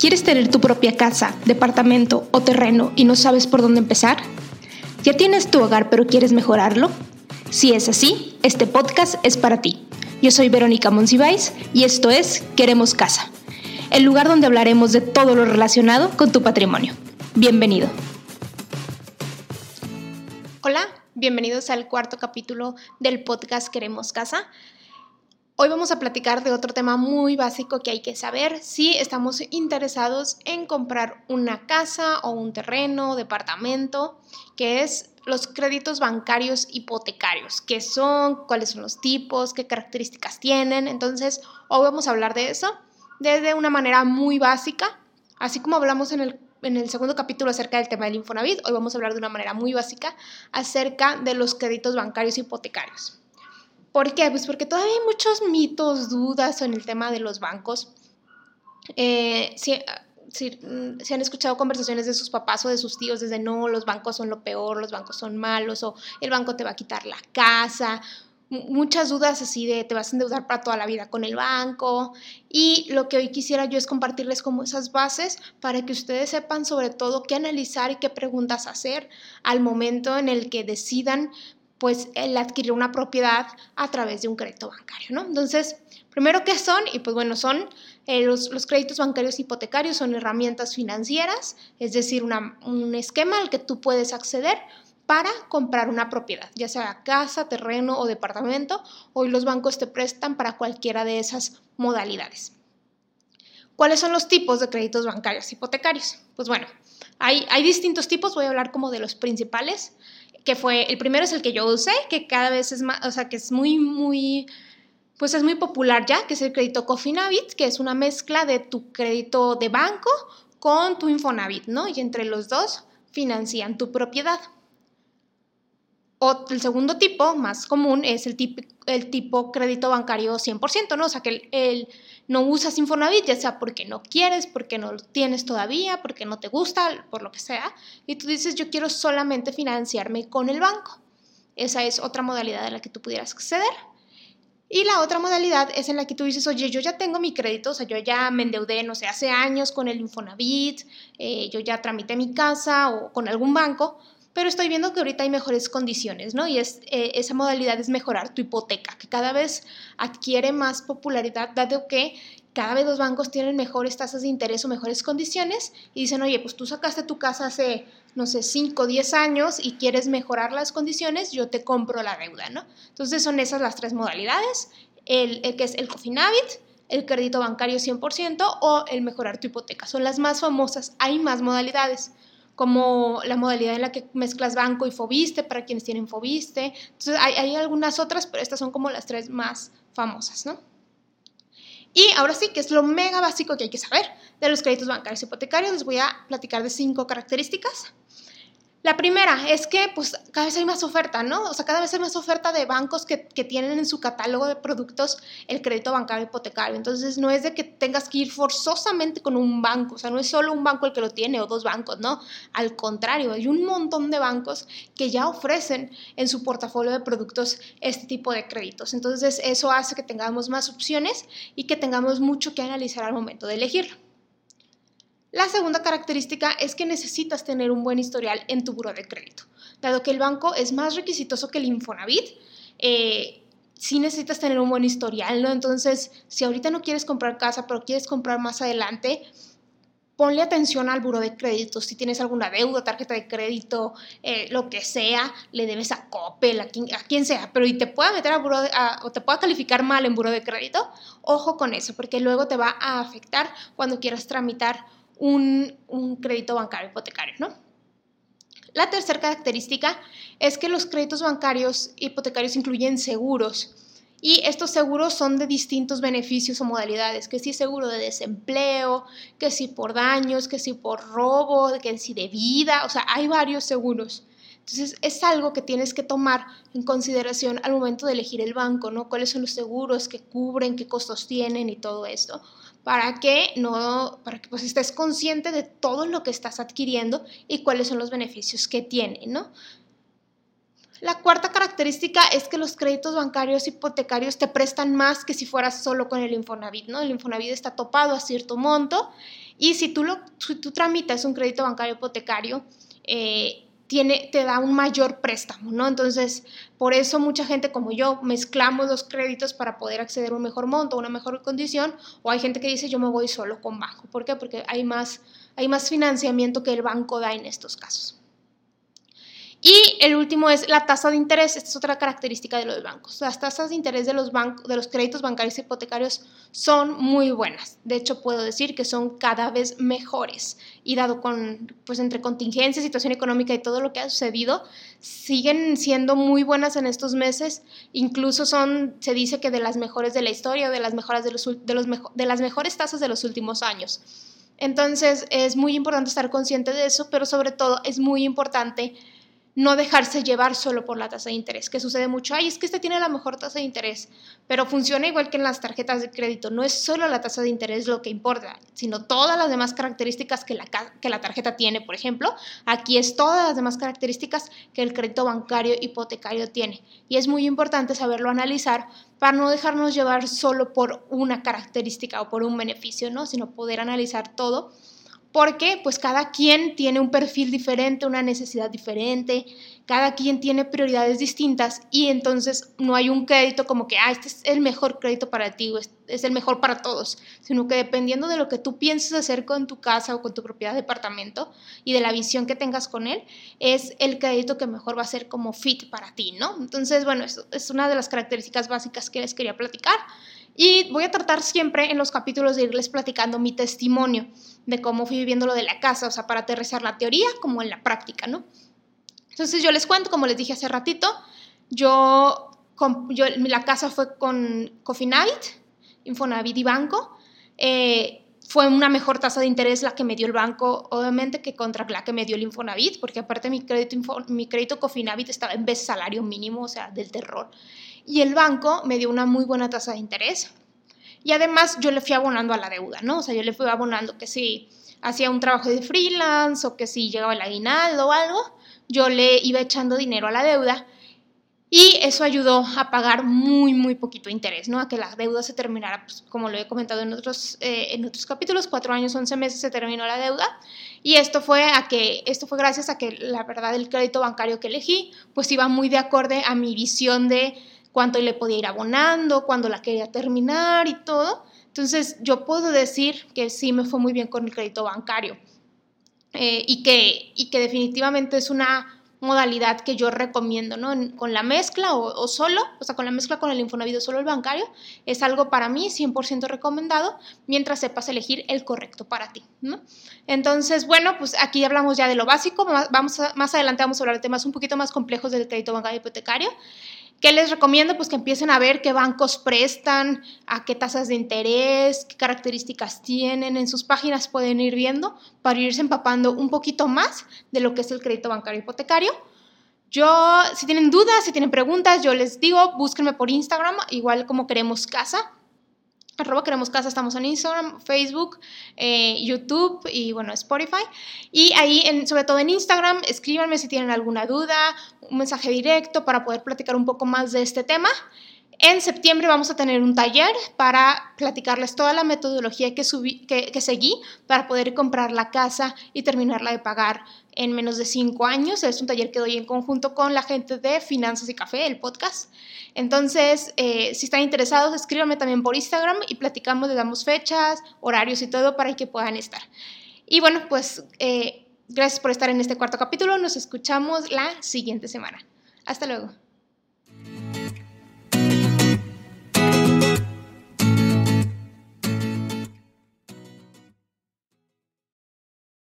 ¿Quieres tener tu propia casa, departamento o terreno y no sabes por dónde empezar? ¿Ya tienes tu hogar pero quieres mejorarlo? Si es así, este podcast es para ti. Yo soy Verónica Monsiváis y esto es Queremos Casa, el lugar donde hablaremos de todo lo relacionado con tu patrimonio. Bienvenido. Hola, bienvenidos al cuarto capítulo del podcast Queremos Casa. Hoy vamos a platicar de otro tema muy básico que hay que saber si estamos interesados en comprar una casa o un terreno, departamento, que es los créditos bancarios hipotecarios, qué son, cuáles son los tipos, qué características tienen. Entonces, hoy vamos a hablar de eso desde una manera muy básica, así como hablamos en el en el segundo capítulo acerca del tema del Infonavit, hoy vamos a hablar de una manera muy básica acerca de los créditos bancarios hipotecarios. ¿Por qué? Pues porque todavía hay muchos mitos, dudas en el tema de los bancos. Eh, si, si, han escuchado conversaciones de sus papás o de sus tíos desde no, los bancos son lo peor, los bancos son malos o el banco te va a quitar la casa, muchas dudas así de te vas a endeudar para toda la vida con el banco y lo que hoy quisiera yo es compartirles como esas bases para que ustedes sepan sobre todo qué analizar y qué preguntas hacer al momento en el que decidan pues el adquirir una propiedad a través de un crédito bancario, ¿no? Entonces, primero, ¿qué son? Y pues bueno, son eh, los, créditos bancarios hipotecarios, son herramientas financieras, es decir, un esquema al que tú puedes acceder para comprar una propiedad, ya sea casa, terreno o departamento. Hoy los bancos te prestan para cualquiera de esas modalidades. ¿Cuáles son los tipos de créditos bancarios hipotecarios? Pues bueno, hay, hay distintos tipos, voy a hablar como de los principales que fue, el primero es el que yo usé, que cada vez es más, o sea, que es muy, muy, pues es muy popular ya, que es el crédito Cofinavit, que es una mezcla de tu crédito de banco con tu Infonavit, ¿no? Y entre los dos financian tu propiedad. O el segundo tipo, más común, es el tipo, el tipo crédito bancario 100%, ¿no? O sea, que el, no usas Infonavit, ya sea porque no quieres, porque no lo tienes todavía, porque no te gusta, por lo que sea, y tú dices, yo quiero solamente financiarme con el banco. Esa es otra modalidad en la que tú pudieras acceder. Y la otra modalidad es en la que tú dices, oye, yo ya tengo mi crédito, o sea, yo ya me endeudé, no sé, hace años con el Infonavit, eh, yo ya tramité mi casa o con algún banco, pero estoy viendo que ahorita hay mejores condiciones, ¿no? Y es, eh, esa modalidad es mejorar tu hipoteca, que cada vez adquiere más popularidad, dado que cada vez los bancos tienen mejores tasas de interés o mejores condiciones y dicen, oye, pues tú sacaste tu casa hace, no sé, 5 o 10 años y quieres mejorar las condiciones, yo te compro la deuda, ¿no? Entonces son esas las tres modalidades, el, el que es el Cofinavit, el crédito bancario 100% o el mejorar tu hipoteca. Son las más famosas, hay más modalidades como la modalidad en la que mezclas banco y Fobiste para quienes tienen Fobiste. Entonces hay, algunas otras, pero estas son como las tres más famosas, ¿no? Y ahora sí, que es lo mega básico que hay que saber de los créditos bancarios hipotecarios, les voy a platicar de cinco características. La primera es que pues cada vez hay más oferta, ¿no? O sea, cada vez hay más oferta de bancos que, que, tienen en su catálogo de productos el crédito bancario hipotecario. Entonces, no es de que tengas que ir forzosamente con un banco, o sea, no es solo un banco el que lo tiene o dos bancos, no. Al contrario, hay un montón de bancos que ya ofrecen en su portafolio de productos este tipo de créditos. Entonces, eso hace que tengamos más opciones y que tengamos mucho que analizar al momento de elegirlo. La segunda característica es que necesitas tener un buen historial en tu buro de crédito. Dado que el banco es más requisitoso que el Infonavit, eh, sí necesitas tener un buen historial, ¿no? Entonces, si ahorita no quieres comprar casa, pero quieres comprar más adelante, ponle atención al buro de crédito. Si tienes alguna deuda, tarjeta de crédito, eh, lo que sea, le debes a Coppel, a quien, sea, pero y te pueda meter a buro o te pueda calificar mal en buro de crédito, ojo con eso, porque luego te va a afectar cuando quieras tramitar un, crédito bancario hipotecario, ¿no? La tercera característica es que los créditos bancarios hipotecarios incluyen seguros y estos seguros son de distintos beneficios o modalidades, que si seguro de desempleo, que si por daños, que si por robo, que si de vida, o sea, hay varios seguros. Entonces es algo que tienes que tomar en consideración al momento de elegir el banco, ¿no? ¿Cuáles son los seguros que cubren, qué costos tienen y todo esto? Para que no, para que pues estés consciente de todo lo que estás adquiriendo y cuáles son los beneficios que tiene, ¿no? La cuarta característica es que los créditos bancarios hipotecarios te prestan más que si fueras solo con el Infonavit, ¿no? El Infonavit está topado a cierto monto Y si tú, lo, tú tramitas un crédito bancario hipotecario, eh, tiene, te da un mayor préstamo, ¿no? Entonces, por eso mucha gente como yo mezclamos los créditos para poder acceder a un mejor monto, a una mejor condición, o hay gente que dice yo me voy solo con banco. ¿Por qué? Porque hay más, hay más financiamiento que el banco da en estos casos. Y el último es la tasa de interés. Esta es otra característica de los bancos. Las tasas de interés de los, bancos, de los créditos bancarios hipotecarios son muy buenas. De hecho, puedo decir que son cada vez mejores. Y dado con, pues entre contingencia, situación económica y todo lo que ha sucedido, siguen siendo muy buenas en estos meses. Incluso son, se dice que de las mejores de la historia, de las, mejores de, los, de, los, de las mejores tasas de los últimos años. Entonces, es muy importante estar consciente de eso, pero sobre todo es muy importante no dejarse llevar solo por la tasa de interés, que sucede mucho, ay, es que este tiene la mejor tasa de interés, pero funciona igual que en las tarjetas de crédito, no es solo la tasa de interés lo que importa, sino todas las demás características que la, que la tarjeta tiene, por ejemplo, aquí es todas las demás características que el crédito bancario hipotecario tiene, y es muy importante saberlo analizar para no dejarnos llevar solo por una característica o por un beneficio, ¿no? sino poder analizar todo porque pues cada quien tiene un perfil diferente, una necesidad diferente, cada quien tiene prioridades distintas y entonces no hay un crédito como que, ah, este es el mejor crédito para ti, es, es el mejor para todos, sino que dependiendo de lo que tú pienses hacer con tu casa o con tu propiedad de departamento y de la visión que tengas con él, es el crédito que mejor va a ser como fit para ti, ¿no? Entonces, bueno, es, es una de las características básicas que les quería platicar. Y voy a tratar siempre en los capítulos de irles platicando mi testimonio de cómo fui viviendo lo de la casa, o sea, para aterrizar la teoría como en la práctica, ¿no? Entonces yo les cuento, como les dije hace ratito, yo, yo la casa fue con Cofinavit, Infonavit y Banco. Eh, fue una mejor tasa de interés la que me dio el banco, obviamente, que contra la que me dio el Infonavit, porque aparte mi crédito, mi crédito Cofinavit estaba en vez salario mínimo, o sea, del terror y el banco me dio una muy buena tasa de interés. Y además yo le fui abonando a la deuda, ¿no? O sea, yo le fui abonando que si hacía un trabajo de freelance o que si llegaba el aguinaldo o algo, yo le iba echando dinero a la deuda y eso ayudó a pagar muy, muy poquito interés, ¿no? A que la deuda se terminara, pues, como lo he comentado en otros, eh, en otros capítulos, cuatro años, once meses se terminó la deuda. Y esto fue, a que, esto fue gracias a que la verdad el crédito bancario que elegí, pues iba muy de acorde a mi visión de cuánto le podía ir abonando, cuándo la quería terminar y todo. Entonces yo puedo decir que sí me fue muy bien con el crédito bancario eh, y, que, y que definitivamente es una modalidad que yo recomiendo, ¿no? con la mezcla o, solo, o sea, con la mezcla con el Infonavit o solo el bancario, es algo para mí 100% recomendado mientras sepas elegir el correcto para ti, ¿no? Entonces, bueno, pues aquí hablamos ya de lo básico, vamos más adelante vamos a hablar de temas un poquito más complejos del crédito bancario hipotecario. ¿Qué les recomiendo? Pues que empiecen a ver qué bancos prestan, a qué tasas de interés, qué características tienen. En sus páginas pueden ir viendo para irse empapando un poquito más de lo que es el crédito bancario hipotecario. Yo, si tienen dudas, si tienen preguntas, yo les digo, búsquenme por Instagram, igual como queremos casa queremos casa, estamos en Instagram, Facebook, eh, YouTube y bueno, Spotify. Y ahí, sobre todo en Instagram, escríbanme si tienen alguna duda, un mensaje directo para poder platicar un poco más de este tema. En septiembre vamos a tener un taller para platicarles toda la metodología que, seguí para poder comprar la casa y terminarla de pagar en menos de cinco años. Es un taller que doy en conjunto con la gente de Finanzas y Café, el podcast. Entonces, eh, si están interesados, escríbanme también por Instagram y platicamos, les damos fechas, horarios y todo para que puedan estar. Y bueno, pues eh, gracias por estar en este cuarto capítulo. Nos escuchamos la siguiente semana. Hasta luego.